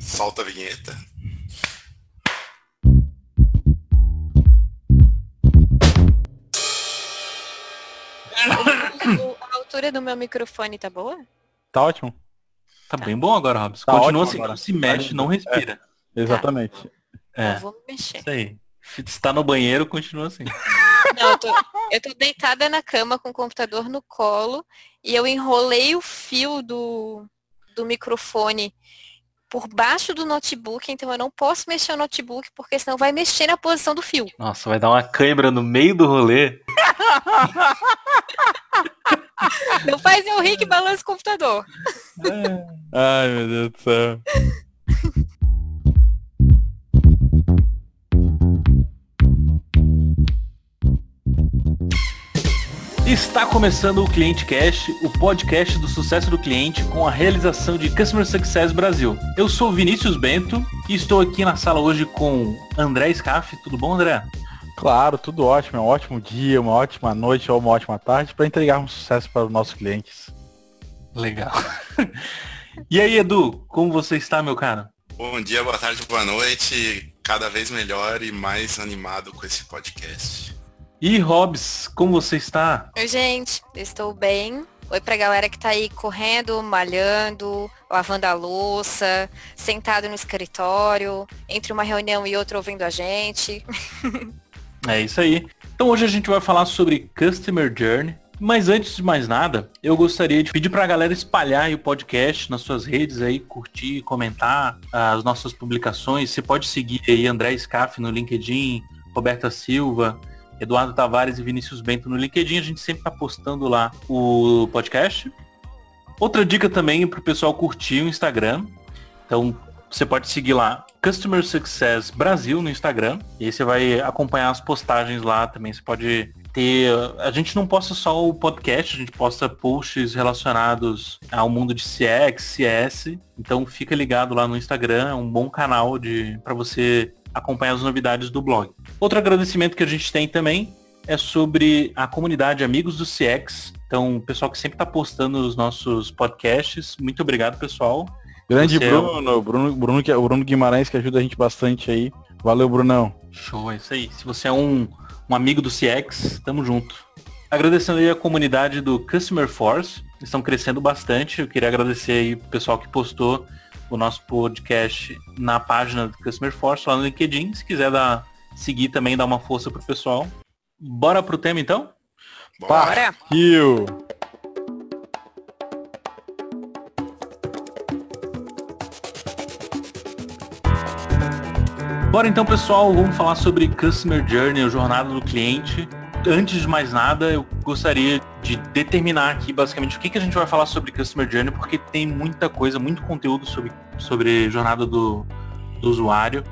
Solta a vinheta. a altura do meu microfone tá boa? Tá ótimo. Tá bem bom agora, Robson. Tá Continua assim, agora. não se mexe, não respira. Exatamente. É, Eu vou me mexer. isso aí. Se tá no banheiro, continua assim. Não, eu tô, eu tô deitada na cama com o computador no colo e eu enrolei o fio do, do microfone por baixo do notebook, então eu não posso mexer o notebook porque senão vai mexer na posição do fio. Nossa, vai dar uma câimbra no meio do rolê. Não faz eu rir que balança o computador. Ai, meu Deus do céu. Está começando o Cliente Cast, o podcast do sucesso do cliente com a realização de Customer Success Brasil. Eu sou Vinícius Bento e estou aqui na sala hoje com André Scaff. Tudo bom, André? Claro, tudo ótimo. É um ótimo dia, uma ótima noite ou uma ótima tarde para entregar um sucesso para os nossos clientes. Legal. e aí, Edu, como você está, meu cara? Bom dia, boa tarde, boa noite. Cada vez melhor e mais animado com esse podcast. E Hobbs, como você está? Oi, gente, estou bem. Oi pra galera que tá aí correndo, malhando, lavando a louça, sentado no escritório, entre uma reunião e outra ouvindo a gente. É isso aí. Então hoje a gente vai falar sobre Customer Journey. Mas antes de mais nada, eu gostaria de pedir para a galera espalhar aí o podcast nas suas redes aí, curtir, comentar as nossas publicações. Você pode seguir aí André Scaff no LinkedIn, Roberta Silva, Eduardo Tavares e Vinícius Bento no LinkedIn. A gente sempre está postando lá o podcast. Outra dica também para o pessoal curtir o Instagram. Então você pode seguir lá Customer Success Brasil no Instagram. E aí você vai acompanhar as postagens lá também. Você pode ter. A gente não posta só o podcast, a gente posta posts relacionados ao mundo de CX, CS. Então fica ligado lá no Instagram, é um bom canal de para você acompanhar as novidades do blog. Outro agradecimento que a gente tem também é sobre a comunidade Amigos do CX. Então, o pessoal que sempre está postando os nossos podcasts. Muito obrigado, pessoal. Grande Você é Bruno, Bruno, Bruno, que- o Bruno Guimarães que ajuda a gente bastante aí. Valeu, Brunão. Show, é isso aí. Se você é um, um amigo do CX, tamo junto. Agradecendo aí a comunidade do Customer Force, estão crescendo bastante. Eu queria agradecer aí o pessoal que postou o nosso podcast na página do Customer Force lá no LinkedIn. Se quiser dar, seguir também, dar uma força pro pessoal. Bora pro tema então? Bora. Rio. Bora então, pessoal, vamos falar sobre Customer Journey, a jornada do cliente. Antes de mais nada, eu gostaria de determinar aqui basicamente o que, que a gente vai falar sobre Customer Journey, porque tem muita coisa, muito conteúdo sobre, sobre jornada do, do usuário,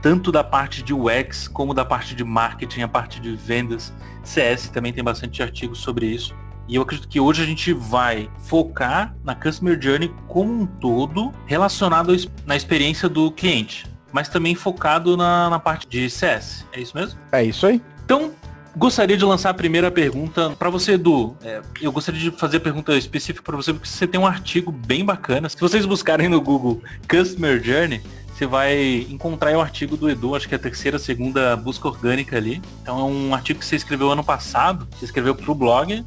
tanto da parte de UX como da parte de marketing, a parte de vendas. CS também tem bastante artigos sobre isso. E eu acredito que hoje a gente vai focar na Customer Journey como um todo, relacionado na experiência do cliente mas também focado na, na parte de CS. É isso mesmo? É isso aí. Então, gostaria de lançar a primeira pergunta para você, Edu. É, eu gostaria de fazer a pergunta específica para você, porque você tem um artigo bem bacana. Se vocês buscarem no Google Customer Journey, você vai encontrar o artigo do Edu, acho que é a terceira, segunda busca orgânica ali. Então é um artigo que você escreveu ano passado, você escreveu para o blog.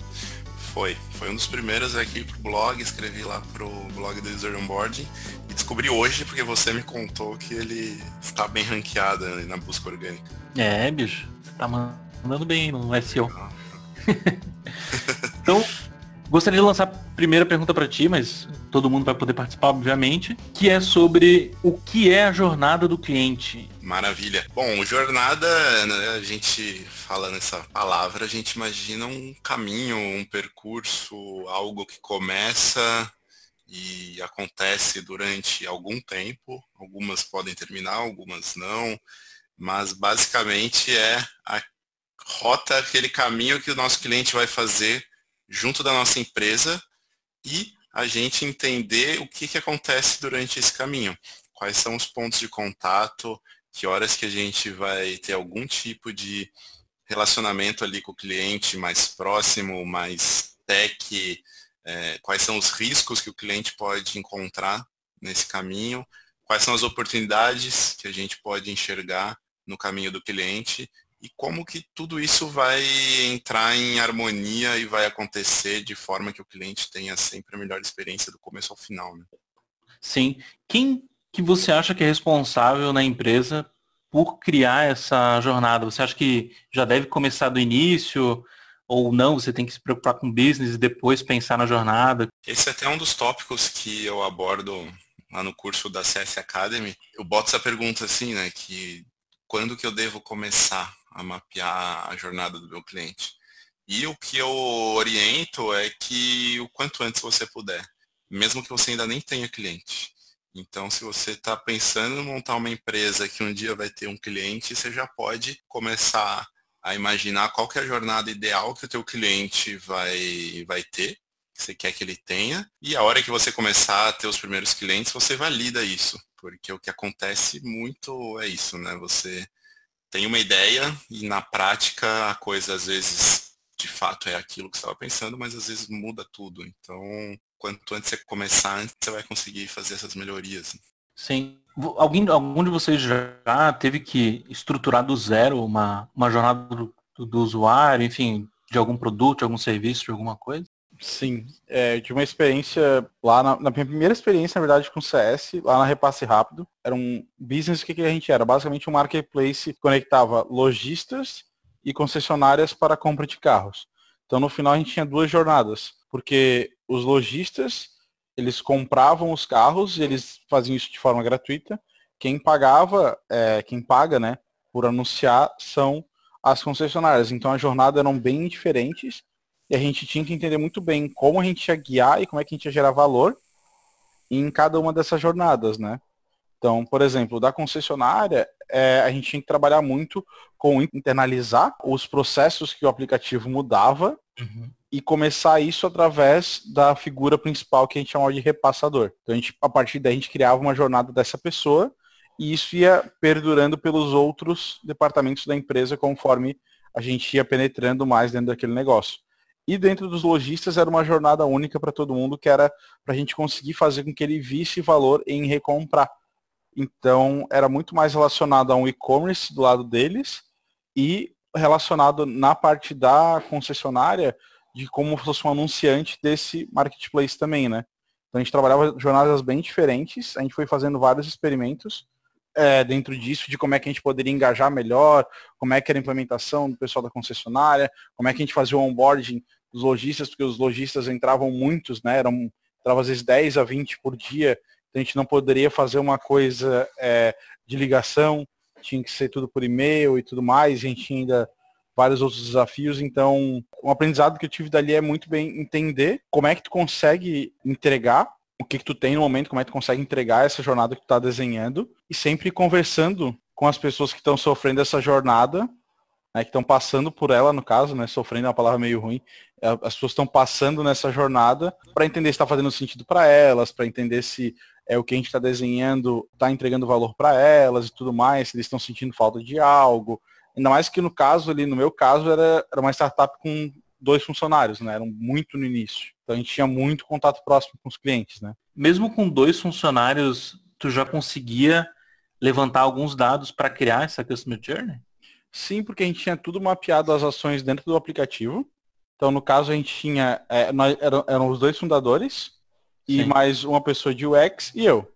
Foi. Foi um dos primeiros aqui pro blog, escrevi lá pro blog do User Onboarding e descobri hoje porque você me contou que ele está bem ranqueado na busca orgânica. É, bicho, você tá mandando bem no SEO. Então, gostaria de lançar a primeira pergunta para ti, mas todo mundo vai poder participar, obviamente, que é sobre o que é a jornada do cliente. Maravilha. Bom, jornada, né, a gente fala nessa palavra, a gente imagina um caminho, um percurso, algo que começa e acontece durante algum tempo. Algumas podem terminar, algumas não, mas basicamente é a rota, aquele caminho que o nosso cliente vai fazer junto da nossa empresa e a gente entender o que, que acontece durante esse caminho. Quais são os pontos de contato, que horas que a gente vai ter algum tipo de relacionamento ali com o cliente mais próximo, mais tech, é, quais são os riscos que o cliente pode encontrar nesse caminho, quais são as oportunidades que a gente pode enxergar no caminho do cliente e como que tudo isso vai entrar em harmonia e vai acontecer de forma que o cliente tenha sempre a melhor experiência do começo ao final. Né? Sim. Quem que você acha que é responsável na empresa por criar essa jornada? Você acha que já deve começar do início? Ou não, você tem que se preocupar com business e depois pensar na jornada? Esse é até um dos tópicos que eu abordo lá no curso da CS Academy. Eu boto essa pergunta assim, né? Que quando que eu devo começar a mapear a jornada do meu cliente? E o que eu oriento é que o quanto antes você puder, mesmo que você ainda nem tenha cliente. Então, se você está pensando em montar uma empresa que um dia vai ter um cliente, você já pode começar a imaginar qual é a jornada ideal que o teu cliente vai, vai ter, que você quer que ele tenha, e a hora que você começar a ter os primeiros clientes, você valida isso, porque o que acontece muito é isso, né? Você tem uma ideia e na prática a coisa às vezes de fato é aquilo que você estava pensando, mas às vezes muda tudo. Então, quanto antes você começar, antes você vai conseguir fazer essas melhorias. Sim. Alguém, algum de vocês já teve que estruturar do zero uma, uma jornada do, do usuário, enfim, de algum produto, de algum serviço, de alguma coisa? Sim, é, tive uma experiência lá na, na, minha primeira experiência, na verdade, com CS, lá na Repasse Rápido. Era um business, o que, que a gente era? Basicamente um marketplace que conectava lojistas e concessionárias para compra de carros. Então no final a gente tinha duas jornadas, porque os lojistas eles compravam os carros, eles faziam isso de forma gratuita. Quem pagava, é, quem paga, né, por anunciar são as concessionárias. Então a jornada eram bem diferentes e a gente tinha que entender muito bem como a gente ia guiar e como é que a gente ia gerar valor em cada uma dessas jornadas, né? Então, por exemplo, da concessionária, é, a gente tinha que trabalhar muito com internalizar os processos que o aplicativo mudava uhum. e começar isso através da figura principal que a gente chamava de repassador. Então, a, gente, a partir daí, a gente criava uma jornada dessa pessoa e isso ia perdurando pelos outros departamentos da empresa conforme a gente ia penetrando mais dentro daquele negócio. E dentro dos lojistas era uma jornada única para todo mundo, que era para a gente conseguir fazer com que ele visse valor em recomprar. Então, era muito mais relacionado a um e-commerce do lado deles e relacionado na parte da concessionária de como fosse um anunciante desse marketplace também, né? Então a gente trabalhava jornadas bem diferentes, a gente foi fazendo vários experimentos é, dentro disso, de como é que a gente poderia engajar melhor, como é que era a implementação do pessoal da concessionária, como é que a gente fazia o onboarding dos lojistas, porque os lojistas entravam muitos, né? Eram, entravam às vezes 10 a 20 por dia, a gente não poderia fazer uma coisa é, de ligação, tinha que ser tudo por e-mail e tudo mais, a gente tinha ainda vários outros desafios, então um aprendizado que eu tive dali é muito bem entender como é que tu consegue entregar o que, que tu tem no momento, como é que tu consegue entregar essa jornada que tu está desenhando e sempre conversando com as pessoas que estão sofrendo essa jornada, né, que estão passando por ela, no caso, né, sofrendo é uma palavra meio ruim, as pessoas estão passando nessa jornada para entender se está fazendo sentido para elas, para entender se é o que a gente está desenhando, está entregando valor para elas e tudo mais, se eles estão sentindo falta de algo. Ainda mais que no caso ali, no meu caso, era, era uma startup com dois funcionários, né? Eram muito no início. Então a gente tinha muito contato próximo com os clientes, né? Mesmo com dois funcionários, tu já conseguia levantar alguns dados para criar essa Customer Journey? Sim, porque a gente tinha tudo mapeado as ações dentro do aplicativo. Então, no caso, a gente tinha, é, nós, eram, eram os dois fundadores, e Sim. mais uma pessoa de UX e eu.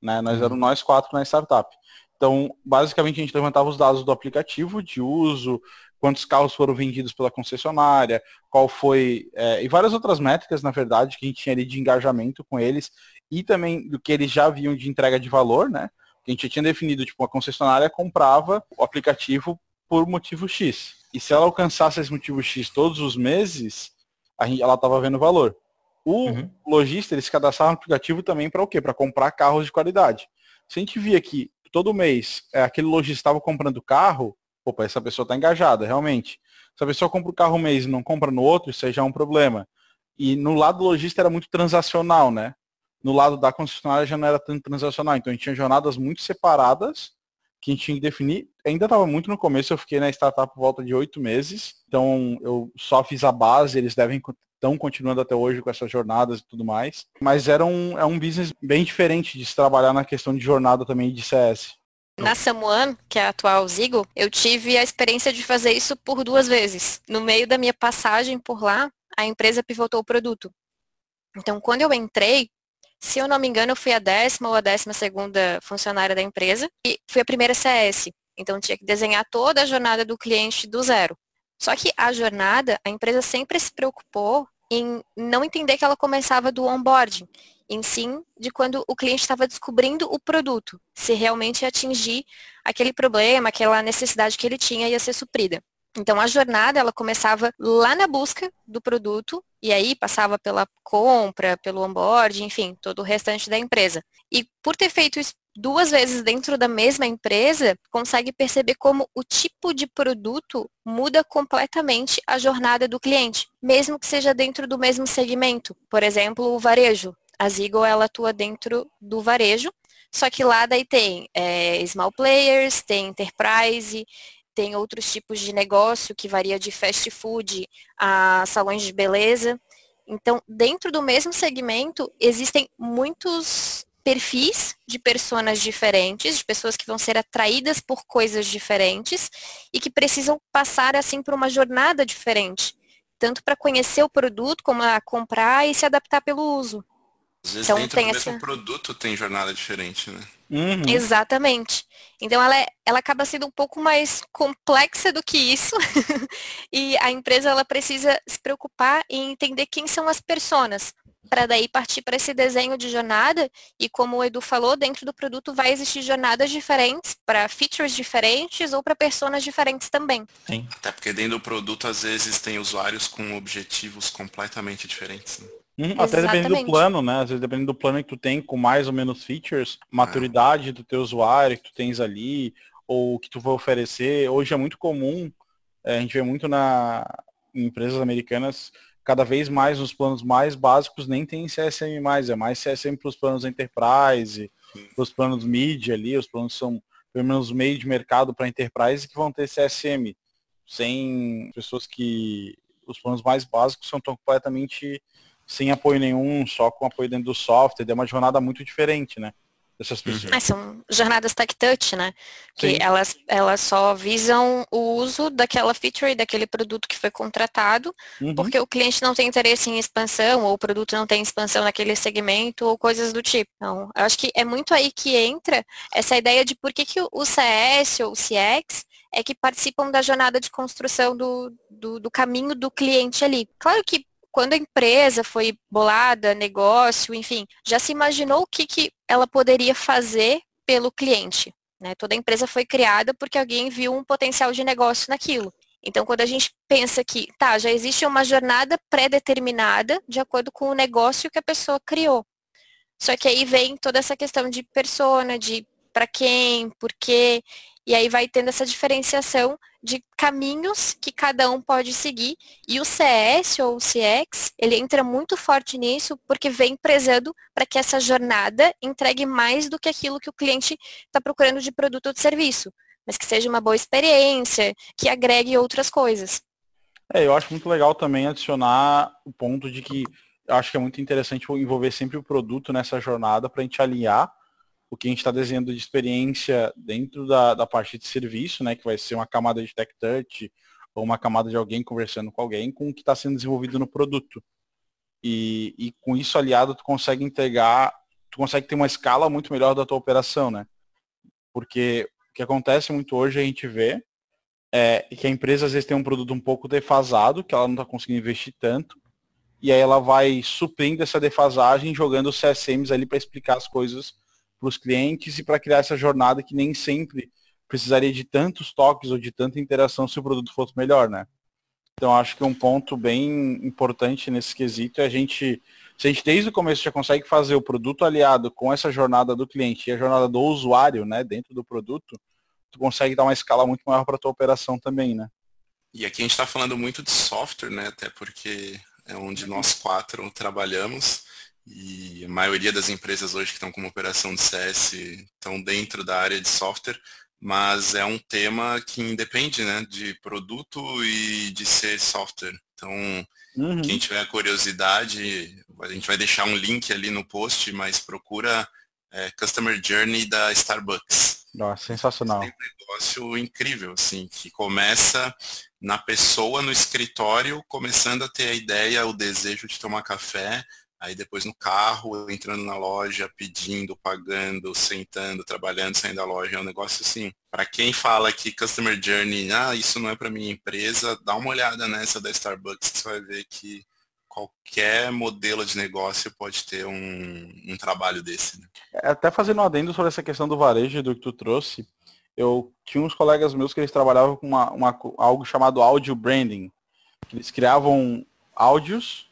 Né? Nós uhum. éramos nós quatro na startup. Então, basicamente, a gente levantava os dados do aplicativo de uso, quantos carros foram vendidos pela concessionária, qual foi, é, e várias outras métricas, na verdade, que a gente tinha ali de engajamento com eles, e também do que eles já viam de entrega de valor, né? Que a gente tinha definido, tipo, a concessionária comprava o aplicativo por motivo X. E se ela alcançasse esse motivo X todos os meses, a gente, ela estava vendo valor. O uhum. lojista, eles cadastravam no aplicativo também para o quê? Para comprar carros de qualidade. Se a gente via que todo mês é, aquele lojista estava comprando carro, opa, essa pessoa está engajada, realmente. Se a pessoa compra o carro um mês e não compra no outro, isso aí já é um problema. E no lado do lojista era muito transacional, né? No lado da concessionária já não era tanto transacional. Então a gente tinha jornadas muito separadas que tinha que definir. Ainda estava muito no começo, eu fiquei na startup por volta de oito meses. Então eu só fiz a base, eles devem estão continuando até hoje com essas jornadas e tudo mais. Mas era um, é um business bem diferente de se trabalhar na questão de jornada também de CS. Na Samuan, que é a atual Zigo, eu tive a experiência de fazer isso por duas vezes. No meio da minha passagem por lá, a empresa pivotou o produto. Então, quando eu entrei, se eu não me engano, eu fui a décima ou a décima segunda funcionária da empresa e fui a primeira CS. Então, tinha que desenhar toda a jornada do cliente do zero. Só que a jornada, a empresa sempre se preocupou em não entender que ela começava do onboarding, em sim de quando o cliente estava descobrindo o produto, se realmente atingir aquele problema, aquela necessidade que ele tinha ia ser suprida. Então a jornada ela começava lá na busca do produto e aí passava pela compra, pelo onboard, enfim, todo o restante da empresa. E por ter feito isso duas vezes dentro da mesma empresa, consegue perceber como o tipo de produto muda completamente a jornada do cliente, mesmo que seja dentro do mesmo segmento. Por exemplo, o varejo. A Zigo ela atua dentro do varejo, só que lá daí tem é, small players, tem enterprise, tem outros tipos de negócio que varia de fast food a salões de beleza. Então, dentro do mesmo segmento, existem muitos perfis de pessoas diferentes, de pessoas que vão ser atraídas por coisas diferentes e que precisam passar assim por uma jornada diferente, tanto para conhecer o produto como a comprar e se adaptar pelo uso. Às vezes então, dentro tem do essa... mesmo produto tem jornada diferente, né? Uhum. Exatamente. Então ela, é, ela acaba sendo um pouco mais complexa do que isso. e a empresa ela precisa se preocupar em entender quem são as pessoas para daí partir para esse desenho de jornada e como o Edu falou, dentro do produto vai existir jornadas diferentes para features diferentes ou para personas diferentes também. Sim. Até porque dentro do produto às vezes tem usuários com objetivos completamente diferentes. Né? Uhum, até dependendo do plano, né? Às vezes dependendo do plano que tu tem com mais ou menos features, maturidade do teu usuário que tu tens ali, ou que tu vai oferecer. Hoje é muito comum, é, a gente vê muito na em empresas americanas, cada vez mais nos planos mais básicos nem tem CSM mais, é mais CSM para os planos enterprise, para os planos mid ali, os planos são pelo menos meio de mercado para enterprise que vão ter CSM, sem pessoas que os planos mais básicos são tão completamente sem apoio nenhum, só com apoio dentro do software, é uma jornada muito diferente, né? Dessas uhum. pessoas. É, são jornadas tech touch, né? Que elas, elas só visam o uso daquela feature, daquele produto que foi contratado, uhum. porque o cliente não tem interesse em expansão, ou o produto não tem expansão naquele segmento, ou coisas do tipo. Então, eu acho que é muito aí que entra essa ideia de por que, que o CS ou o CX é que participam da jornada de construção do, do, do caminho do cliente ali. Claro que quando a empresa foi bolada, negócio, enfim, já se imaginou o que, que ela poderia fazer pelo cliente. Né? Toda empresa foi criada porque alguém viu um potencial de negócio naquilo. Então, quando a gente pensa que, tá, já existe uma jornada pré-determinada de acordo com o negócio que a pessoa criou. Só que aí vem toda essa questão de persona, de para quem, por quê, e aí vai tendo essa diferenciação de caminhos que cada um pode seguir. E o CS ou o CX, ele entra muito forte nisso porque vem prezando para que essa jornada entregue mais do que aquilo que o cliente está procurando de produto ou de serviço, mas que seja uma boa experiência, que agregue outras coisas. É, eu acho muito legal também adicionar o ponto de que acho que é muito interessante envolver sempre o produto nessa jornada para a gente alinhar o que a gente está desenhando de experiência dentro da, da parte de serviço, né, que vai ser uma camada de tech touch ou uma camada de alguém conversando com alguém, com o que está sendo desenvolvido no produto. E, e com isso aliado, tu consegue entregar, tu consegue ter uma escala muito melhor da tua operação, né? Porque o que acontece muito hoje a gente vê é que a empresa às vezes tem um produto um pouco defasado, que ela não está conseguindo investir tanto, e aí ela vai suprindo essa defasagem, jogando os CSMs ali para explicar as coisas para os clientes e para criar essa jornada que nem sempre precisaria de tantos toques ou de tanta interação se o produto fosse melhor, né? Então acho que um ponto bem importante nesse quesito é a gente, se a gente desde o começo já consegue fazer o produto aliado com essa jornada do cliente e a jornada do usuário, né, dentro do produto, tu consegue dar uma escala muito maior para tua operação também, né? E aqui a gente está falando muito de software, né, até porque é onde nós quatro trabalhamos. E a maioria das empresas hoje que estão como operação de CS estão dentro da área de software, mas é um tema que independe né, de produto e de ser software. Então, Uhum. Quem tiver curiosidade, a gente vai deixar um link ali no post, mas procura é, Customer Journey da Starbucks. Nossa, sensacional. Tem um negócio incrível, assim, que começa na pessoa no escritório, começando a ter a ideia, o desejo de tomar café, aí depois no carro, entrando na loja, pedindo, pagando, sentando, trabalhando, saindo da loja, é um negócio assim. Para quem fala que Customer Journey, ah, isso não é para minha empresa, dá uma olhada nessa da Starbucks, você vai ver que qualquer modelo de negócio pode ter um, um trabalho desse. Né? É, até fazendo um adendo sobre essa questão do varejo do que tu trouxe, eu tinha uns colegas meus que eles trabalhavam com uma, uma, algo chamado audio branding. Eles criavam áudios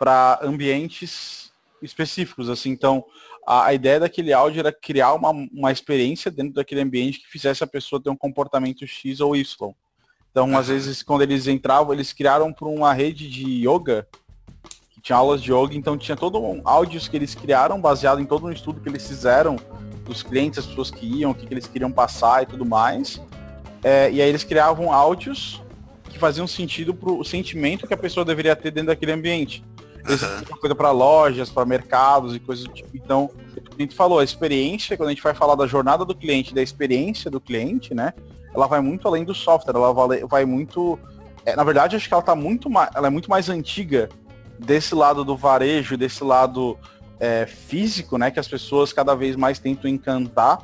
para ambientes específicos, assim, então a, a, ideia daquele áudio era criar uma, uma experiência dentro daquele ambiente que fizesse a pessoa ter um comportamento X ou Y. Então, às vezes, quando eles entravam, eles criaram para uma rede de yoga, que tinha aulas de yoga, então tinha todo um áudios que eles criaram baseado em todo um estudo que eles fizeram dos clientes, as pessoas que iam, o que, que eles queriam passar e tudo mais. É, e aí eles criavam áudios que faziam sentido para o sentimento que a pessoa deveria ter dentro daquele ambiente. Eles uhum. coisa para lojas, para mercados e coisas do tipo. Então, a gente falou, a experiência, quando a gente vai falar da jornada do cliente, da experiência do cliente, né? ela vai muito além do software, ela vai, vai muito. É, na verdade, acho que ela tá muito mais. Ela é muito mais antiga desse lado do varejo, desse lado é, físico, né? Que as pessoas cada vez mais tentam encantar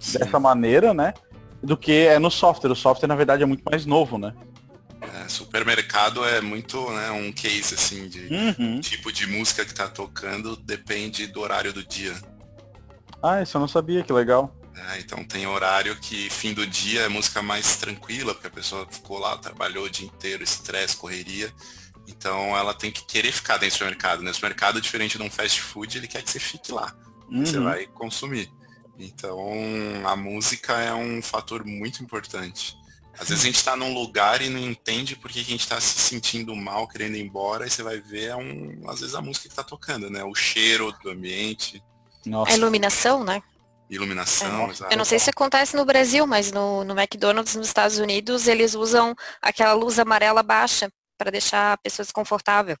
Sim. dessa maneira, né? Do que é no software. O software, na verdade, é muito mais novo, né? É, supermercado é muito né, um case assim de uhum. tipo de música que tá tocando depende do horário do dia. Ah, isso eu não sabia, que legal. É, então tem horário que fim do dia é música mais tranquila, porque a pessoa ficou lá, trabalhou o dia inteiro, estresse, correria. Então ela tem que querer ficar dentro do mercado. Né? O mercado, diferente de um fast food, ele quer que você fique lá. Uhum. Você vai consumir. Então a música é um fator muito importante. Às vezes a gente está num lugar e não entende porque a gente está se sentindo mal, querendo ir embora, e você vai ver, é um, às vezes, a música que está tocando, né? O cheiro do ambiente. Nossa. A iluminação, né? iluminação. É. Eu não sei se acontece no Brasil, mas no, no McDonald's nos Estados Unidos eles usam aquela luz amarela baixa para deixar a pessoa desconfortável.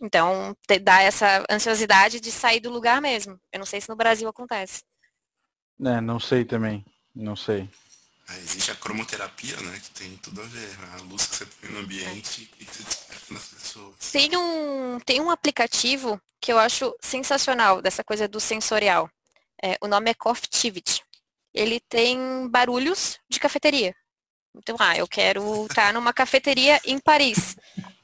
Então, te, dá essa ansiosidade de sair do lugar mesmo. Eu não sei se no Brasil acontece. É, não sei também. Não sei. Existe a cromoterapia, né? Que tem tudo a ver. A luz que você põe no ambiente e você desperta nas pessoas. Tem um, tem um aplicativo que eu acho sensacional dessa coisa do sensorial. É, o nome é Coffeetivity. Ele tem barulhos de cafeteria. Então, ah, eu quero estar numa cafeteria em Paris.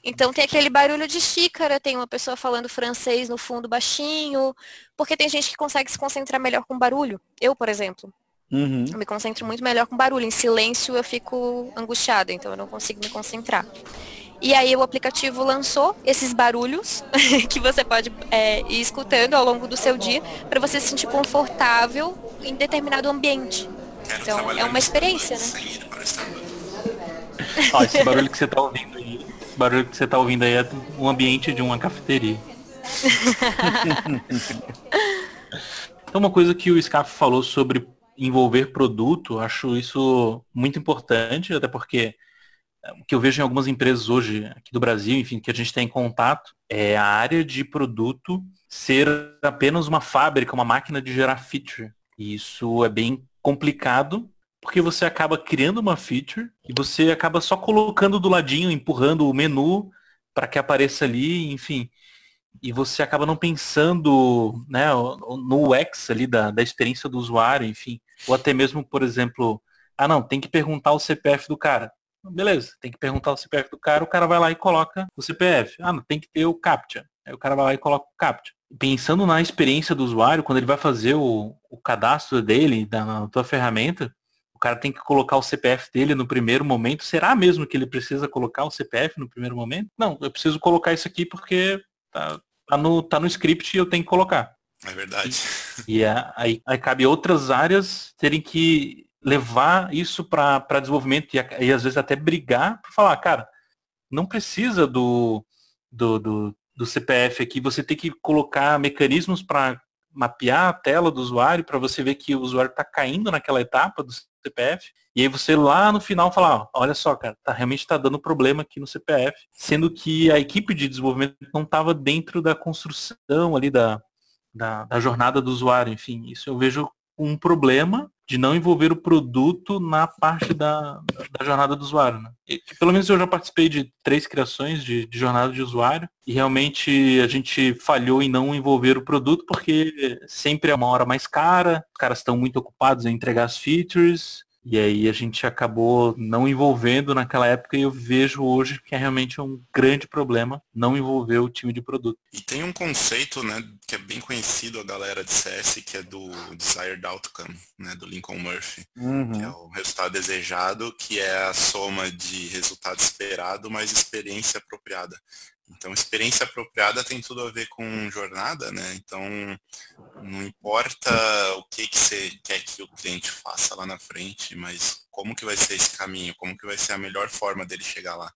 Então tem aquele barulho de xícara, tem uma pessoa falando francês no fundo baixinho, porque tem gente que consegue se concentrar melhor com barulho. Eu, por exemplo. Uhum. Eu me concentro muito melhor com barulho. Em silêncio eu fico angustiada, então eu não consigo me concentrar. E aí o aplicativo lançou esses barulhos que você pode é, ir escutando ao longo do seu dia para você se sentir confortável em determinado ambiente. Então é uma experiência, né? Ó, esse barulho que você está ouvindo aí, esse barulho que você tá ouvindo aí é o ambiente de uma cafeteria. então uma coisa que o Scaf falou sobre envolver produto, acho isso muito importante, até porque o que eu vejo em algumas empresas hoje aqui do Brasil, enfim, que a gente tem em contato, é a área de produto ser apenas uma fábrica, uma máquina de gerar feature. E isso é bem complicado, porque você acaba criando uma feature e você acaba só colocando do ladinho, empurrando o menu para que apareça ali, enfim. E você acaba não pensando né, no UX ali da, da experiência do usuário, enfim. Ou até mesmo, por exemplo, ah não, tem que perguntar o CPF do cara. Beleza, tem que perguntar o CPF do cara, o cara vai lá e coloca o CPF. Ah, não, tem que ter o CAPTCHA. Aí o cara vai lá e coloca o CAPTCHA. Pensando na experiência do usuário, quando ele vai fazer o, o cadastro dele da, na tua ferramenta, o cara tem que colocar o CPF dele no primeiro momento. Será mesmo que ele precisa colocar o CPF no primeiro momento? Não, eu preciso colocar isso aqui porque tá, tá, no, tá no script e eu tenho que colocar. É verdade. E, e aí, aí cabe outras áreas terem que levar isso para desenvolvimento e, e, às vezes até brigar para falar, cara, não precisa do, do, do, do, CPF aqui, você tem que colocar mecanismos para mapear a tela do usuário para você ver que o usuário está caindo naquela etapa do CPF. E aí você lá no final falar, olha só, cara, tá, realmente está dando problema aqui no CPF, sendo que a equipe de desenvolvimento não estava dentro da construção ali da, da, da, jornada do usuário. Enfim, isso eu vejo um problema de não envolver o produto na parte da, da jornada do usuário. Né? E, pelo menos eu já participei de três criações de, de, jornada de usuário e realmente a gente falhou em não envolver o produto porque sempre é uma hora mais cara, os caras estão muito ocupados em entregar as features, e aí a gente acabou não envolvendo naquela época e eu vejo hoje que é realmente um grande problema não envolver o time de produto. E tem um conceito, né, que é bem conhecido a galera de CS, que é do Desired Outcome, né, do Lincoln Murphy, uhum. que é o resultado desejado, que é a soma de resultado esperado mais experiência apropriada. Então, experiência apropriada tem tudo a ver com jornada, né? Então, não importa o que, que você quer que o cliente faça lá na frente, mas como que vai ser esse caminho, como que vai ser a melhor forma dele chegar lá.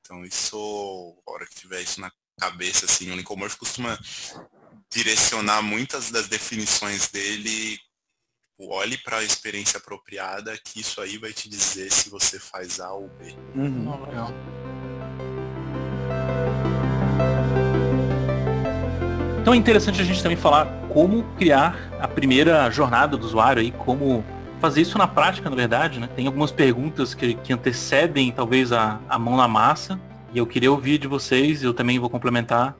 Então, isso, a hora que tiver isso na cabeça, assim, o Lincoln costuma direcionar muitas das definições dele olhe para a experiência apropriada, que isso aí vai te dizer se você faz A ou B. Uhum. Legal. Então é interessante a gente também falar como criar a primeira jornada do usuário aí, como fazer isso na prática, na verdade, né? Tem algumas perguntas que, que antecedem talvez a, a mão na massa e eu queria ouvir de vocês, eu também vou complementar.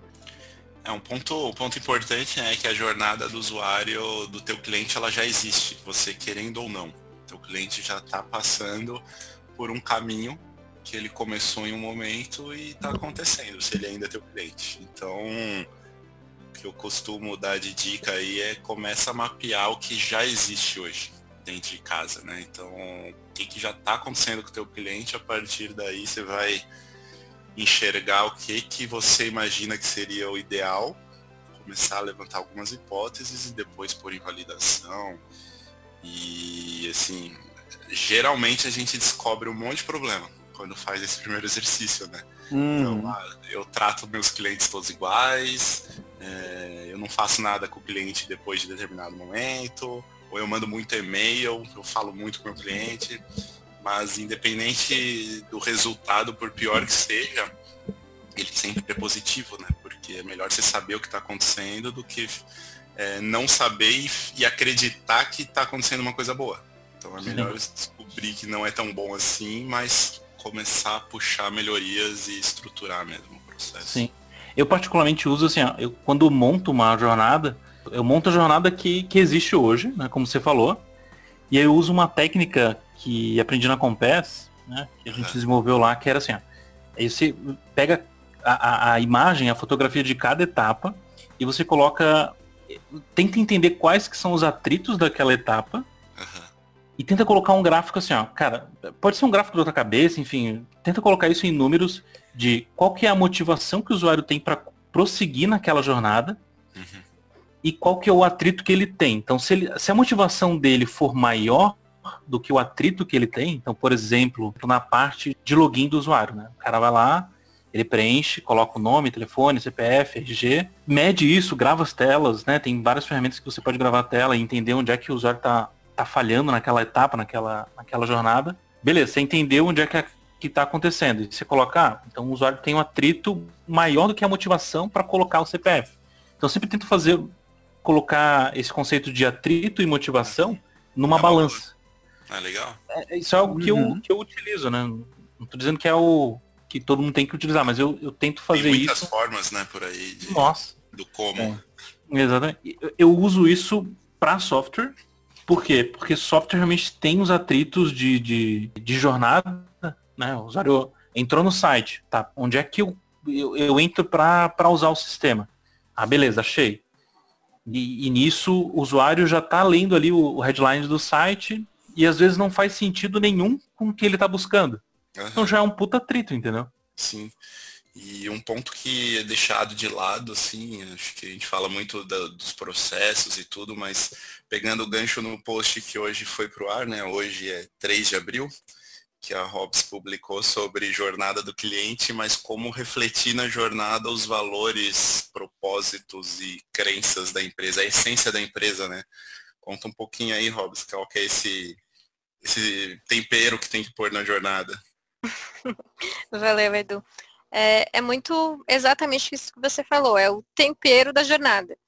É um ponto, um ponto importante é que a jornada do usuário do teu cliente ela já existe, você querendo ou não. Teu cliente já está passando por um caminho que ele começou em um momento e está acontecendo, se ele ainda é teu cliente. Então, que eu costumo dar de dica aí é começa a mapear o que já existe hoje dentro de casa, né? Então, o que, que já está acontecendo com o teu cliente, a partir daí você vai enxergar o que, que você imagina que seria o ideal, começar a levantar algumas hipóteses e depois por invalidação. E assim, geralmente a gente descobre um monte de problema quando faz esse primeiro exercício, né? Hum. Então, ah, eu trato meus clientes todos iguais, é, eu não faço nada com o cliente depois de determinado momento, ou eu mando muito e-mail, eu falo muito com o meu cliente, mas independente do resultado, por pior que seja, ele sempre é positivo, né? Porque é melhor você saber o que está acontecendo do que é, não saber e, e acreditar que está acontecendo uma coisa boa. Então é melhor descobrir que não é tão bom assim, mas começar a puxar melhorias e estruturar mesmo o processo. Sim. Eu particularmente uso assim, ó, eu, quando monto uma jornada, eu monto a jornada que, que existe hoje, né, como você falou, e eu uso uma técnica que aprendi na Compass, né, que a gente desenvolveu lá, que era assim, ó, aí você pega a, a, a, imagem, a fotografia de cada etapa, e você coloca, tenta entender quais que são os atritos daquela etapa, e tenta colocar um gráfico assim, ó, cara, pode ser um gráfico de outra cabeça, enfim, tenta colocar isso em números de qual que é a motivação que o usuário tem para prosseguir naquela jornada uhum. e qual que é o atrito que ele tem. Então, se, ele, se a motivação dele for maior do que o atrito que ele tem, então, por exemplo, na parte de login do usuário, né? O cara vai lá, ele preenche, coloca o nome, telefone, CPF, RG, mede isso, grava as telas, né? Tem várias ferramentas que você pode gravar a tela e entender onde é que o usuário está tá falhando naquela etapa, naquela, naquela jornada. Beleza, você entendeu onde é que a que está acontecendo. E você colocar, então o usuário tem um atrito maior do que a motivação para colocar o CPF. Então eu sempre tento fazer, colocar esse conceito de atrito e motivação numa é balança. É legal. É, isso é algo que, uhum. eu, que eu utilizo, né? Não estou dizendo que é o que todo mundo tem que utilizar, mas eu, eu tento fazer tem muitas isso. formas, né, por aí. De, Nossa. Do como. É. Exatamente. Eu, eu uso isso para software. Por quê? Porque software realmente tem os atritos de, de, de jornada né? O usuário entrou no site, tá? Onde é que eu, eu, eu entro para usar o sistema? Ah, beleza, achei. E, e, nisso o usuário já está lendo ali o, o headline do site e às vezes não faz sentido nenhum com o que ele está buscando. Uhum. Então já é um puta trito, entendeu? Sim. E um ponto que é deixado de lado, assim, acho que a gente fala muito da, dos processos e tudo, mas pegando o gancho no post que hoje foi pro ar, né? Hoje é 3 de abril, que a Hobbs publicou sobre jornada do cliente, mas como refletir na jornada os valores, propósitos e crenças da empresa, a essência da empresa, né? Conta um pouquinho aí, Hobbs, qual que é esse, esse tempero que tem que pôr na jornada. Valeu, Edu. É, é muito exatamente isso que você falou, é o tempero da jornada.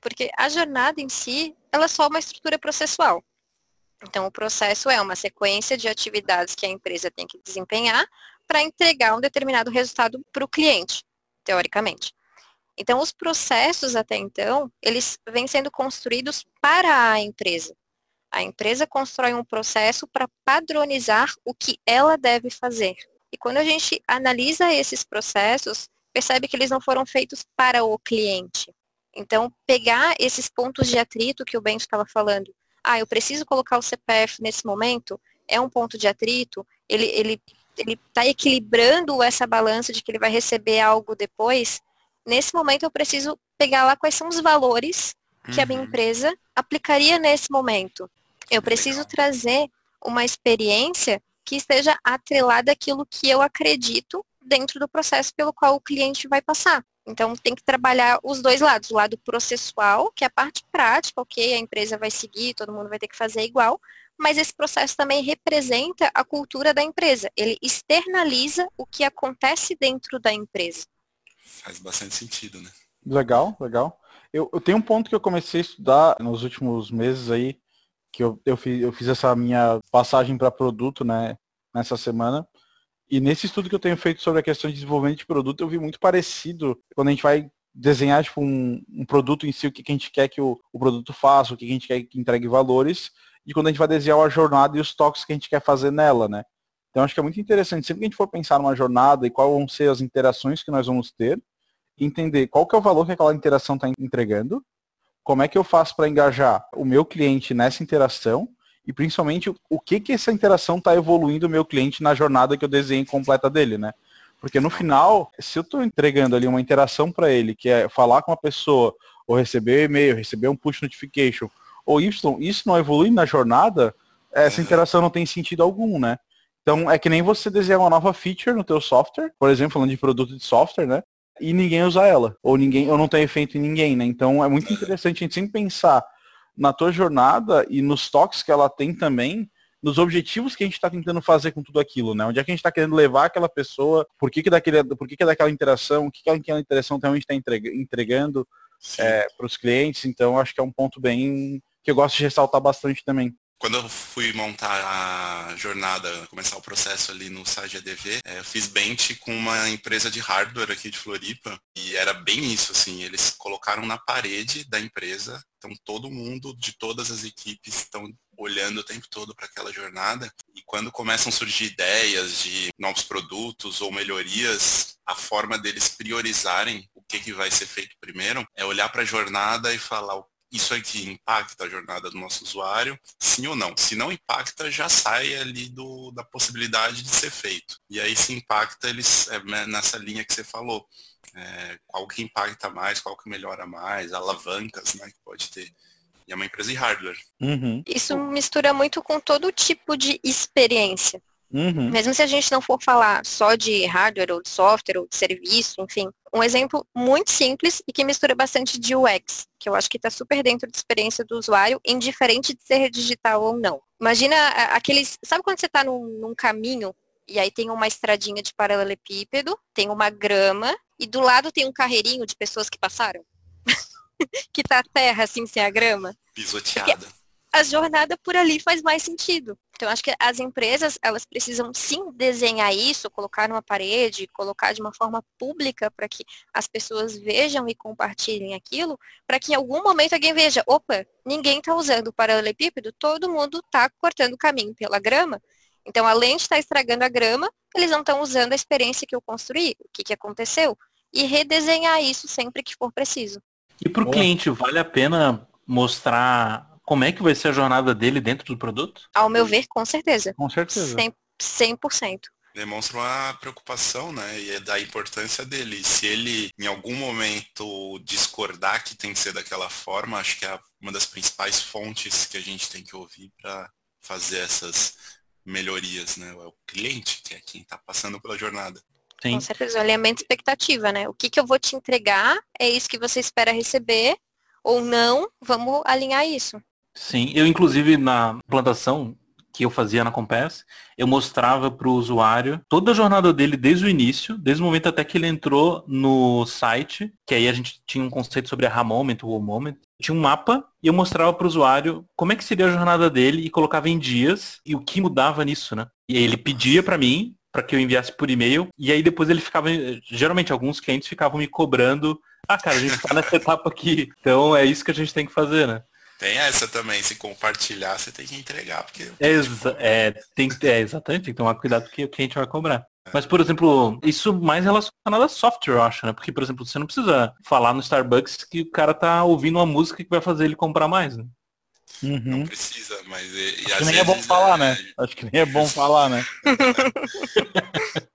Porque a jornada em si, ela é só uma estrutura processual. Então, o processo é uma sequência de atividades que a empresa tem que desempenhar para entregar um determinado resultado para o cliente, teoricamente. Então, os processos até então, eles vêm sendo construídos para a empresa. A empresa constrói um processo para padronizar o que ela deve fazer. E quando a gente analisa esses processos, percebe que eles não foram feitos para o cliente. Então, pegar esses pontos de atrito que o Bento estava falando, ah, eu preciso colocar o CPF nesse momento, é um ponto de atrito, ele está ele, ele tá equilibrando essa balança de que ele vai receber algo depois, nesse momento eu preciso pegar lá quais são os valores que uhum. a minha uhum. empresa aplicaria nesse momento. Eu preciso trazer uma experiência que esteja atrelada àquilo que eu acredito dentro do processo pelo qual o cliente vai passar. Então, tem que trabalhar os dois lados. O lado processual, que é a parte prática, ok, a empresa vai seguir, todo mundo vai ter que fazer igual, mas esse processo também representa a cultura da empresa. Ele externaliza o que acontece dentro da empresa. Faz bastante sentido, né? Legal, legal. Eu, eu tenho um ponto que eu comecei a estudar nos últimos meses aí, que eu, eu, fiz, eu fiz essa minha passagem para produto, né, nessa semana, e nesse estudo que eu tenho feito sobre a questão de desenvolvimento de produto, eu vi muito parecido quando a gente vai desenhar tipo, um, um produto em si, o que, que a gente quer que o, o produto faça, o que, que a gente quer que entregue valores, e quando a gente vai desenhar a jornada e os toques que a gente quer fazer nela, né? Então acho que é muito interessante, sempre que a gente for pensar numa jornada e quais vão ser as interações que nós vamos ter, entender qual que é o valor que aquela interação está entregando, como é que eu faço para engajar o meu cliente nessa interação e principalmente o que que essa interação está evoluindo o meu cliente na jornada que eu desenhei completa dele, né? Porque no final, se eu estou entregando ali uma interação para ele, que é falar com uma pessoa, ou receber um e-mail, receber um push notification, ou Y, isso não evolui na jornada, essa interação não tem sentido algum, né? Então é que nem você desenhar uma nova feature no teu software, por exemplo, falando de produto de software, né? E ninguém usa ela, ou ninguém, ou não tem efeito em ninguém, né? Então é muito interessante a gente sempre pensar na tua jornada e nos toques que ela tem também, nos objetivos que a gente está tentando fazer com tudo aquilo, né? Onde é que a gente está querendo levar aquela pessoa, por que, que, daquele, por que, que é daquela interação, o que, que aquela interação realmente está entregando é, para os clientes. Então, acho que é um ponto bem que eu gosto de ressaltar bastante também quando eu fui montar a jornada, começar o processo ali no site ADV, é, eu fiz bench com uma empresa de hardware aqui de Floripa. E era bem isso, assim, eles colocaram na parede da empresa, então todo mundo de todas as equipes estão olhando o tempo todo para aquela jornada. E quando começam a surgir ideias de novos produtos ou melhorias, a forma deles priorizarem o que, que vai ser feito primeiro é olhar para a jornada e falar isso aqui impacta a jornada do nosso usuário, sim ou não. Se não impacta, já sai ali do, da possibilidade de ser feito. E aí se impacta, eles é, né, nessa linha que você falou. É, qual que impacta mais, qual que melhora mais, alavancas né, que pode ter. E é uma empresa de hardware. Uhum. Isso mistura muito com todo tipo de experiência. Uhum. Mesmo se a gente não for falar só de hardware ou de software ou de serviço, enfim. Um exemplo muito simples e que mistura bastante de UX, que eu acho que está super dentro da experiência do usuário, indiferente de ser digital ou não. Imagina aqueles. Sabe quando você está num, num caminho e aí tem uma estradinha de paralelepípedo, tem uma grama, e do lado tem um carreirinho de pessoas que passaram? que tá a terra assim sem a grama. Pisoteada. Porque a jornada por ali faz mais sentido. Então, acho que as empresas, elas precisam sim desenhar isso, colocar numa parede, colocar de uma forma pública para que as pessoas vejam e compartilhem aquilo, para que em algum momento alguém veja, opa, ninguém está usando o paralelepípedo, todo mundo está cortando o caminho pela grama. Então, além de estar tá estragando a grama, eles não estão usando a experiência que eu construí, o que, que aconteceu, e redesenhar isso sempre que for preciso. E para o cliente, vale a pena mostrar como é que vai ser a jornada dele dentro do produto? Ao meu ver, com certeza. Com certeza. 100%. 100%. Demonstra uma preocupação, né? E é da importância dele. Se ele, em algum momento, discordar que tem que ser daquela forma, acho que é uma das principais fontes que a gente tem que ouvir para fazer essas melhorias, né? É o cliente que é quem está passando pela jornada. Sim. Com certeza, o alinhamento expectativa, né? O que, que eu vou te entregar é isso que você espera receber ou não, vamos alinhar isso. Sim, eu inclusive na plantação que eu fazia na Compass, eu mostrava para o usuário toda a jornada dele desde o início, desde o momento até que ele entrou no site, que aí a gente tinha um conceito sobre a moment, o moment, tinha um mapa e eu mostrava para o usuário como é que seria a jornada dele e colocava em dias e o que mudava nisso, né? E ele pedia para mim para que eu enviasse por e-mail e aí depois ele ficava, geralmente alguns clientes ficavam me cobrando, ah cara, a gente está nessa etapa aqui, então é isso que a gente tem que fazer, né? Tem essa também, se compartilhar, você tem que entregar, porque. Exa é, tem, é, exatamente, tem que tomar cuidado porque o cliente vai cobrar. É. Mas, por exemplo, isso mais relacionado a software, eu acho, né? Porque, por exemplo, você não precisa falar no Starbucks que o cara tá ouvindo uma música que vai fazer ele comprar mais, né? Uhum. Não precisa, mas. E, e Acho que nem é bom falar, é... né? Acho que nem é bom falar, né?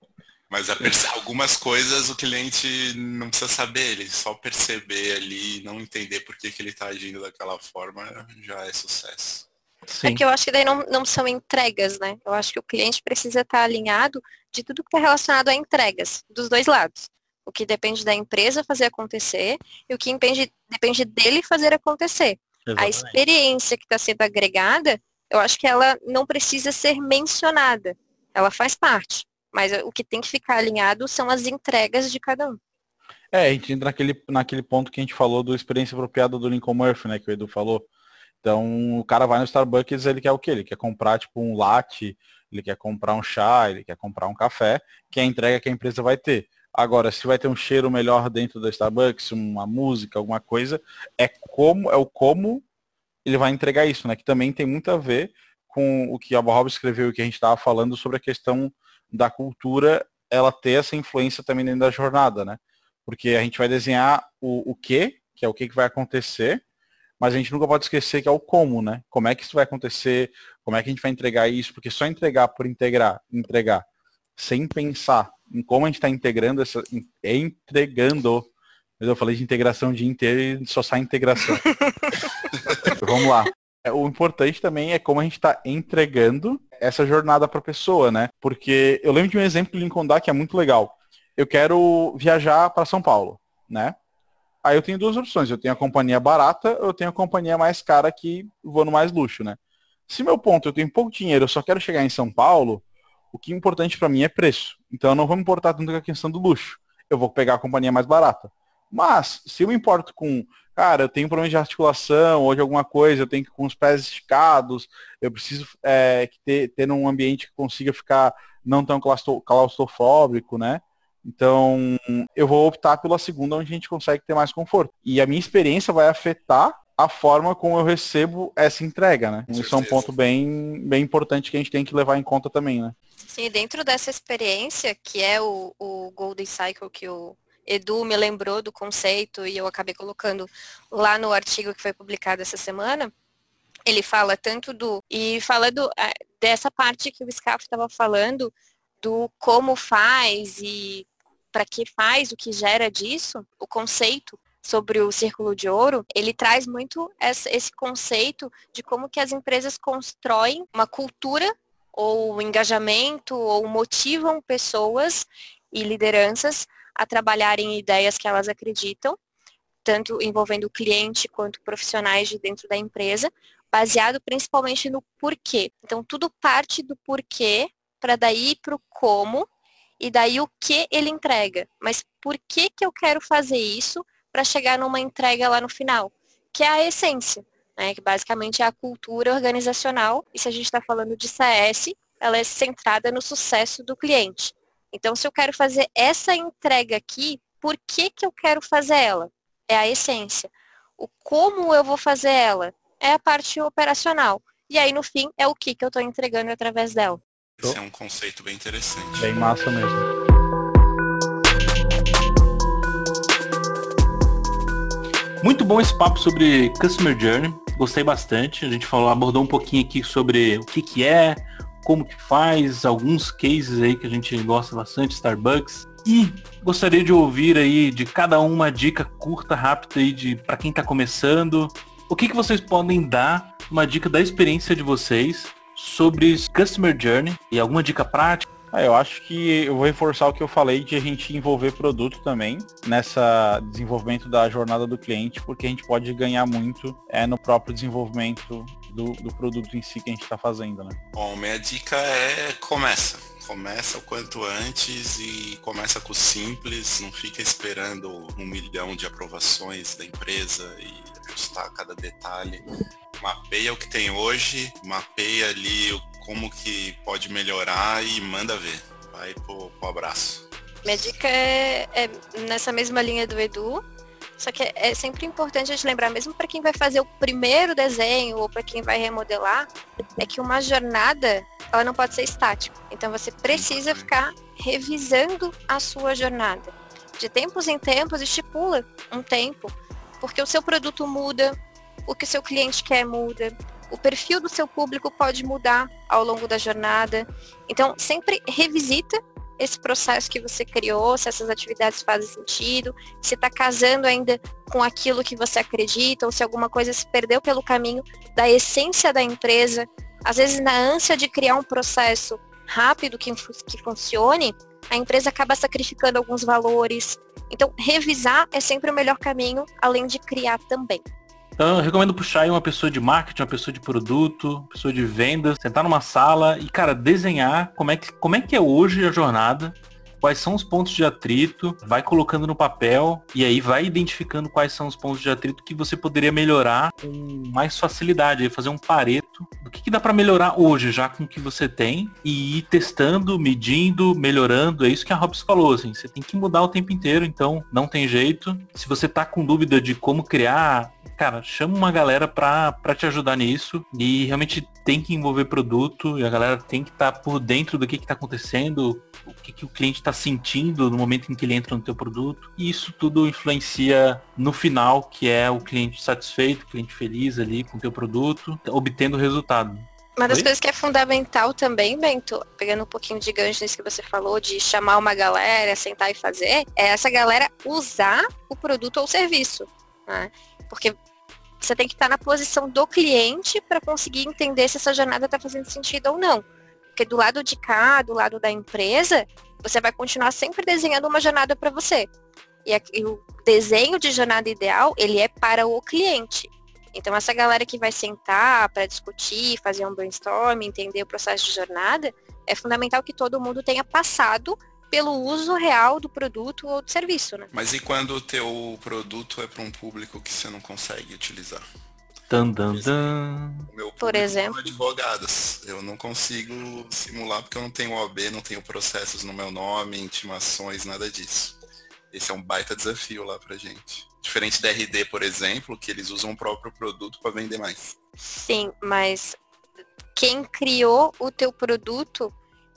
Mas algumas coisas o cliente não precisa saber, ele só perceber ali, não entender por que, que ele está agindo daquela forma, já é sucesso. Sim. É que eu acho que daí não, não são entregas, né? Eu acho que o cliente precisa estar alinhado de tudo que é relacionado a entregas, dos dois lados. O que depende da empresa fazer acontecer e o que depende, depende dele fazer acontecer. Exatamente. A experiência que está sendo agregada, eu acho que ela não precisa ser mencionada. Ela faz parte. Mas o que tem que ficar alinhado são as entregas de cada um. É, a gente entra naquele, naquele ponto que a gente falou do experiência apropriada do Lincoln Murphy, né, que o Edu falou. Então, o cara vai no Starbucks, ele quer o quê? Ele quer comprar, tipo, um latte, ele quer comprar um chá, ele quer comprar um café, que é a entrega que a empresa vai ter. Agora, se vai ter um cheiro melhor dentro da Starbucks, uma música, alguma coisa, é como, é o como ele vai entregar isso, né? Que também tem muito a ver com o que a Bob escreveu e que a gente estava falando sobre a questão da cultura ela ter essa influência também dentro da jornada, né? Porque a gente vai desenhar o, o que, que é o que, que vai acontecer, mas a gente nunca pode esquecer que é o como, né? Como é que isso vai acontecer, como é que a gente vai entregar isso, porque só entregar por integrar, entregar, sem pensar em como a gente está integrando essa. entregando. Eu falei de integração de inteiro e só sai integração. Vamos lá. É, o importante também é como a gente está entregando essa jornada para a pessoa, né? Porque eu lembro de um exemplo do Lincoln Dá que é muito legal. Eu quero viajar para São Paulo, né? Aí eu tenho duas opções. Eu tenho a companhia barata, eu tenho a companhia mais cara que vou no mais luxo, né? Se meu ponto eu tenho pouco dinheiro, eu só quero chegar em São Paulo, o que é importante para mim é preço. Então eu não vou me importar tanto com a questão do luxo. Eu vou pegar a companhia mais barata. Mas, se eu me importo com cara, eu tenho problema de articulação ou de alguma coisa, eu tenho que com os pés esticados, eu preciso é, ter, ter um ambiente que consiga ficar não tão claustrofóbico, né? Então, eu vou optar pela segunda, onde a gente consegue ter mais conforto. E a minha experiência vai afetar a forma como eu recebo essa entrega, né? Isso é um ponto bem, bem importante que a gente tem que levar em conta também, né? Sim, dentro dessa experiência, que é o, o Golden Cycle que o Edu me lembrou do conceito e eu acabei colocando lá no artigo que foi publicado essa semana, ele fala tanto do. E fala do, é, dessa parte que o Scaf estava falando, do como faz e para que faz, o que gera disso, o conceito sobre o círculo de ouro, ele traz muito esse conceito de como que as empresas constroem uma cultura ou engajamento ou motivam pessoas e lideranças a trabalhar em ideias que elas acreditam, tanto envolvendo o cliente quanto profissionais de dentro da empresa, baseado principalmente no porquê. Então, tudo parte do porquê para daí para o como e daí o que ele entrega. Mas por que, que eu quero fazer isso para chegar numa entrega lá no final? Que é a essência, né? que basicamente é a cultura organizacional. E se a gente está falando de CS, ela é centrada no sucesso do cliente. Então, se eu quero fazer essa entrega aqui, por que, que eu quero fazer ela? É a essência. O como eu vou fazer ela é a parte operacional. E aí, no fim, é o que, que eu estou entregando através dela. Esse é um conceito bem interessante. Bem massa mesmo. Muito bom esse papo sobre Customer Journey. Gostei bastante. A gente falou, abordou um pouquinho aqui sobre o que, que é, como que faz, alguns cases aí que a gente gosta bastante, Starbucks. E gostaria de ouvir aí de cada um uma dica curta, rápida aí de para quem está começando. O que, que vocês podem dar, uma dica da experiência de vocês sobre Customer Journey e alguma dica prática. Ah, eu acho que eu vou reforçar o que eu falei de a gente envolver produto também nessa desenvolvimento da jornada do cliente, porque a gente pode ganhar muito é, no próprio desenvolvimento do, do produto em si que a gente está fazendo, né? Bom, minha dica é começa começa o quanto antes e começa com o simples, não fica esperando um milhão de aprovações da empresa e ajustar cada detalhe. Mapeia o que tem hoje, mapeia ali como que pode melhorar e manda ver. Vai pro, pro abraço. Minha dica é, é nessa mesma linha do Edu, só que é sempre importante a gente lembrar, mesmo para quem vai fazer o primeiro desenho ou para quem vai remodelar, é que uma jornada ela não pode ser estática. Então você precisa ficar revisando a sua jornada. De tempos em tempos, estipula um tempo, porque o seu produto muda, o que o seu cliente quer muda, o perfil do seu público pode mudar ao longo da jornada. Então, sempre revisita esse processo que você criou, se essas atividades fazem sentido, se está casando ainda com aquilo que você acredita, ou se alguma coisa se perdeu pelo caminho da essência da empresa. Às vezes, na ânsia de criar um processo rápido que, que funcione, a empresa acaba sacrificando alguns valores. Então, revisar é sempre o melhor caminho, além de criar também. Então eu recomendo puxar aí uma pessoa de marketing, uma pessoa de produto, uma pessoa de vendas, sentar numa sala e, cara, desenhar como é que, como é, que é hoje a jornada, quais são os pontos de atrito, vai colocando no papel e aí vai identificando quais são os pontos de atrito que você poderia melhorar com mais facilidade, aí fazer um pareto do que, que dá para melhorar hoje já com o que você tem e ir testando, medindo, melhorando. É isso que a Robs falou, assim, você tem que mudar o tempo inteiro, então não tem jeito. Se você tá com dúvida de como criar cara, chama uma galera pra te ajudar nisso e realmente tem que envolver produto e a galera tem que estar tá por dentro do que está acontecendo, o que, que o cliente está sentindo no momento em que ele entra no teu produto. E isso tudo influencia no final, que é o cliente satisfeito, o cliente feliz ali com o teu produto, obtendo resultado. Uma das Oi? coisas que é fundamental também, Bento, pegando um pouquinho de gancho nisso que você falou, de chamar uma galera, sentar e fazer, é essa galera usar o produto ou serviço. Né? Porque você tem que estar na posição do cliente para conseguir entender se essa jornada está fazendo sentido ou não. Porque do lado de cá, do lado da empresa, você vai continuar sempre desenhando uma jornada para você. E, e o desenho de jornada ideal, ele é para o cliente. Então, essa galera que vai sentar para discutir, fazer um brainstorm, entender o processo de jornada, é fundamental que todo mundo tenha passado pelo uso real do produto ou do serviço, né? Mas e quando o teu produto é para um público que você não consegue utilizar? Dan, dan, dan. Meu Por exemplo, advogados. Eu não consigo simular porque eu não tenho OAB, não tenho processos no meu nome, intimações, nada disso. Esse é um baita desafio lá pra gente. Diferente da RD, por exemplo, que eles usam o próprio produto para vender mais. Sim, mas quem criou o teu produto,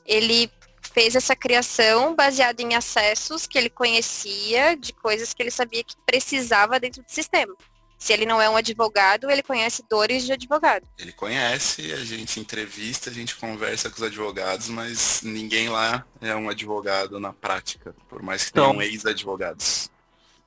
ele fez essa criação baseada em acessos que ele conhecia, de coisas que ele sabia que precisava dentro do sistema. Se ele não é um advogado, ele conhece dores de advogado. Ele conhece, a gente entrevista, a gente conversa com os advogados, mas ninguém lá é um advogado na prática, por mais que então, tenham ex-advogados.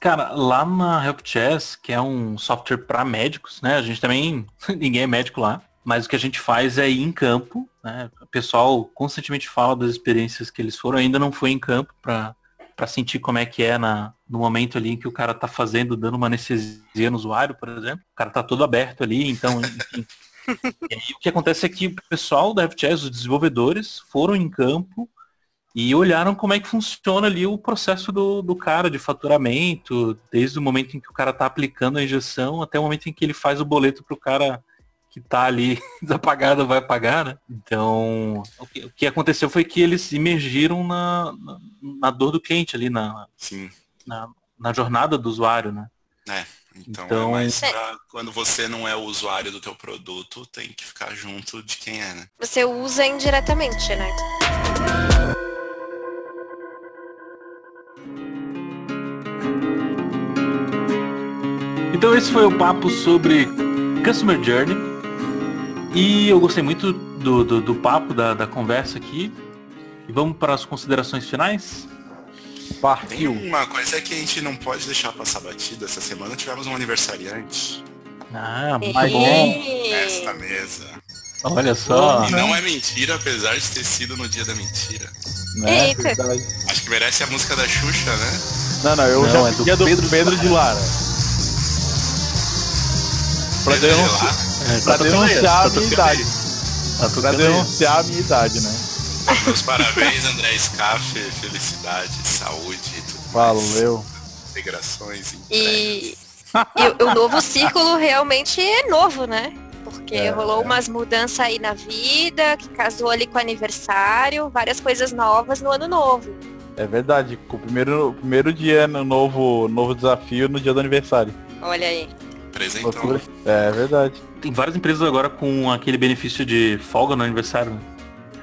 Cara, lá na HelpChess, que é um software para médicos, né? A gente também, ninguém é médico lá, mas o que a gente faz é ir em campo, né? O pessoal constantemente fala das experiências que eles foram, ainda não foi em campo para para sentir como é que é na, no momento ali em que o cara tá fazendo, dando uma anestesia no usuário, por exemplo. O cara tá todo aberto ali, então, enfim. e aí, o que acontece é que o pessoal da FTS, os desenvolvedores, foram em campo e olharam como é que funciona ali o processo do, do cara de faturamento, desde o momento em que o cara tá aplicando a injeção até o momento em que ele faz o boleto para o cara que tá ali desapagado vai pagar, né? Então, o que, o que, aconteceu foi que eles emergiram na, na, na dor do cliente ali, na, Sim. Na, na jornada do usuário, né? É, então, então é mais pra, quando você não é o usuário do teu produto, tem que ficar junto de quem é, né? Você usa indiretamente, né? Então esse foi o papo sobre Customer Journey. E eu gostei muito do, do, do papo, da, da conversa aqui. E vamos para as considerações finais? Partiu. Tem uma coisa que a gente não pode deixar passar batida. Essa semana tivemos um aniversariante. Ah, muito bom. Nesta mesa. Olha só. E não é mentira, apesar de ter sido no dia da mentira. Né? Eita. Verdade. Acho que merece a música da Xuxa, né? Não, não, eu Não, já é do do Pedro Pedro, de Lara. Pra denunciar, Gelar. É, pra tá denunciar a tá minha tocando idade. Tá Pra denunciar a minha idade, né? Meus parabéns, André Scaff. Felicidade, saúde e tudo mais. Valeu. Integrações em E, e o novo círculo realmente é novo, né? Porque É, rolou é. umas mudanças aí na vida, que casou ali com o aniversário, várias coisas novas no ano novo. É verdade. O primeiro, o primeiro dia no novo, novo desafio no dia do aniversário. Olha aí. Presentão. Loucura. É verdade. Tem várias empresas agora com aquele benefício de folga no aniversário.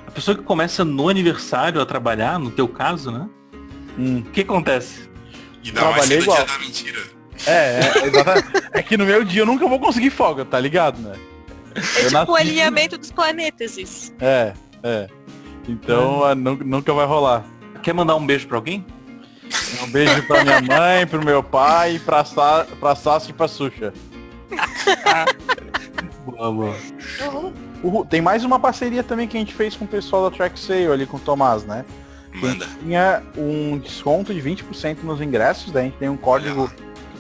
A pessoa que começa no aniversário a trabalhar, no teu caso, né? Hum. O que acontece? E vai Trabalhei igual. dia da mentira. É, é, exatamente. é que no meu dia eu nunca vou conseguir folga, tá ligado, né? É Eu tipo nasci- o alinhamento dos planetas isso. É, é. Então ah, nu- nunca vai rolar. Quer mandar um beijo pra alguém? Um beijo pra minha mãe, pro meu pai, pra, Sa pra Sassi e pra Xuxa. Boa, boa. Uhul. Uhul. Tem mais uma parceria também que a gente fez com o pessoal da Track Sale ali com o Tomás, né? Manda. Tinha um desconto de 20% nos ingressos, daí a gente tem um código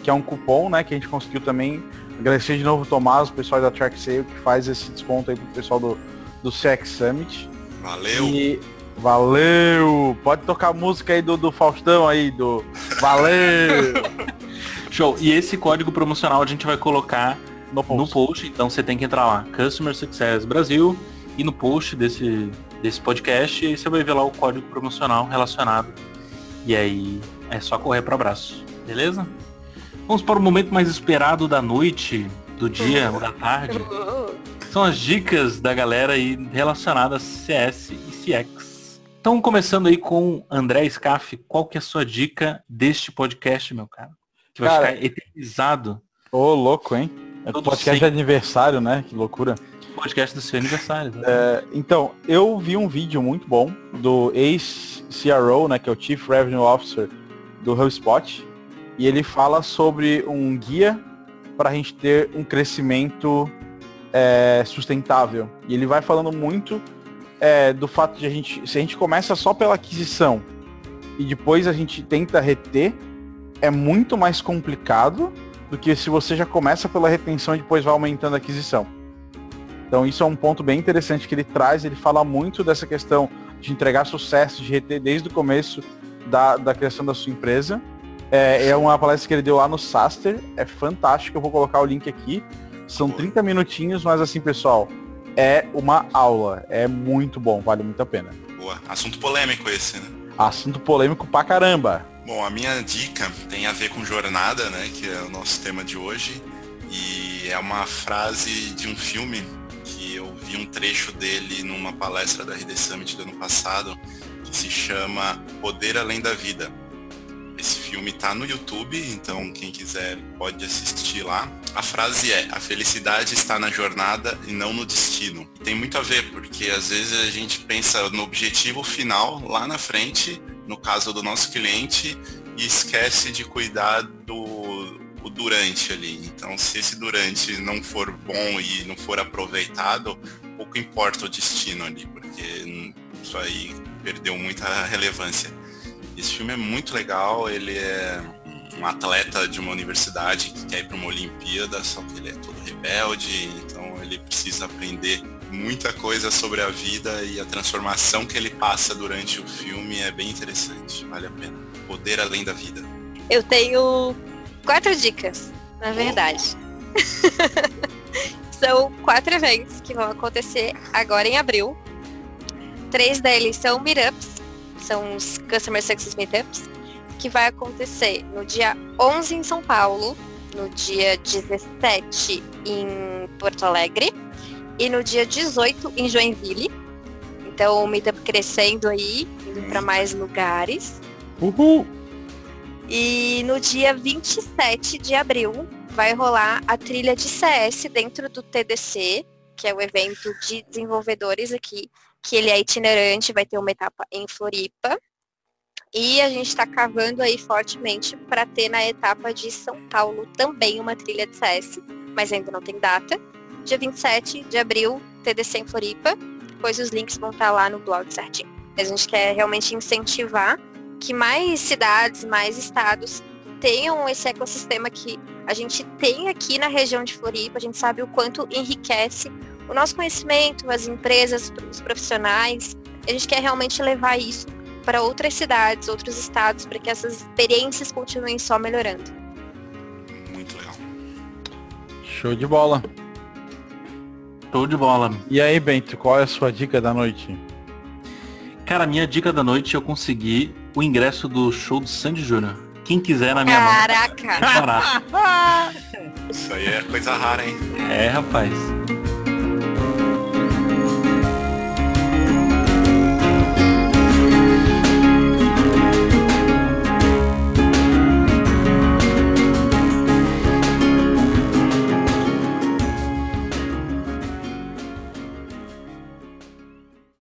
que é um cupom, né? Que a gente conseguiu também. Agradecer de novo o Tomás, o pessoal da Track Sale que faz esse desconto aí pro pessoal do, do CX Summit. Valeu. E valeu! Pode tocar a música aí do, do Faustão aí, do Valeu! Show. E esse código promocional a gente vai colocar No no post. post, então você tem que entrar lá, Customer Success Brasil, e no post desse, desse podcast, e aí você vai ver lá o código promocional relacionado. E aí é só correr para abraço, beleza? Vamos para o momento mais esperado da noite, do dia ou da tarde. São as dicas da galera aí relacionadas a CS e CX. Então, começando aí com André Scaff, qual que é a sua dica deste podcast, meu cara? Que vai Cara, ficar eternizado Ô, louco, hein? É Todo podcast de aniversário, né? Que loucura. podcast do seu aniversário. né? É, então, eu vi um vídeo muito bom do ex-CRO, né? Que é o Chief Revenue Officer do HubSpot. E ele fala sobre um guia para a gente ter um crescimento é, sustentável. E ele vai falando muito é, do fato de a gente, se a gente começa só pela aquisição e depois a gente tenta reter, é muito mais complicado do que se você já começa pela retenção e depois vai aumentando a aquisição. Então isso é um ponto bem interessante que ele traz, ele fala muito dessa questão de entregar sucesso, de reter desde o começo da, da criação da sua empresa. É, é uma palestra que ele deu lá no Saster, é fantástico, eu vou colocar o link aqui. São 30 minutinhos, mas assim, pessoal, é uma aula, é muito bom, vale muito a pena. Boa. Assunto polêmico esse, né? Assunto polêmico pra caramba. Bom, a minha dica tem a ver com jornada, né? Que é o nosso tema de hoje. E é uma frase de um filme que eu vi um trecho dele numa palestra da RD Summit do ano passado, que se chama Poder Além da Vida. Esse filme tá no YouTube, então quem quiser pode assistir lá. A frase é: a felicidade está na jornada e não no destino. E tem muito a ver, porque às vezes a gente pensa no objetivo final lá na frente, no caso do nosso cliente, e esquece de cuidar do o durante ali. Então, se esse durante não for bom e não for aproveitado, pouco importa o destino ali, porque isso aí perdeu muita relevância. Esse filme é muito legal, ele é um atleta de uma universidade que quer ir para uma Olimpíada, só que ele é todo rebelde, então ele precisa aprender muita coisa sobre a vida e a transformação que ele passa durante o filme é bem interessante, vale a pena. Poder além da vida. Eu tenho quatro dicas, na verdade. são quatro eventos que vão acontecer agora em abril. Três deles são meetups, são os Customer Success Meetups, que vai acontecer no dia 11 em São Paulo, no dia 17 em Porto Alegre e no dia 18 em Joinville. Então o meetup crescendo aí, indo para mais lugares. Uhul! E no dia 27 de abril vai rolar a trilha de CS dentro do TDC, que é o evento de desenvolvedores aqui, que ele é itinerante, vai ter uma etapa em Floripa. E a gente está cavando aí fortemente para ter na etapa de São Paulo também uma trilha de CS, mas ainda não tem data. Dia 27 de abril, TDC em Floripa. Depois os links vão estar lá no blog certinho. A gente quer realmente incentivar que mais cidades, mais estados tenham esse ecossistema que a gente tem aqui na região de Floripa. A gente sabe o quanto enriquece o nosso conhecimento, as empresas, os profissionais. A gente quer realmente levar isso para outras cidades, outros estados, para que essas experiências continuem só melhorando. Muito legal. Show de bola. Show de bola. E aí, Bento, qual é a sua dica da noite? Cara, minha dica da noite eu consegui o ingresso do show do Sandy Júnior. Quem quiser na minha Caraca! mão. Caraca! Isso aí é coisa rara, hein? É, rapaz.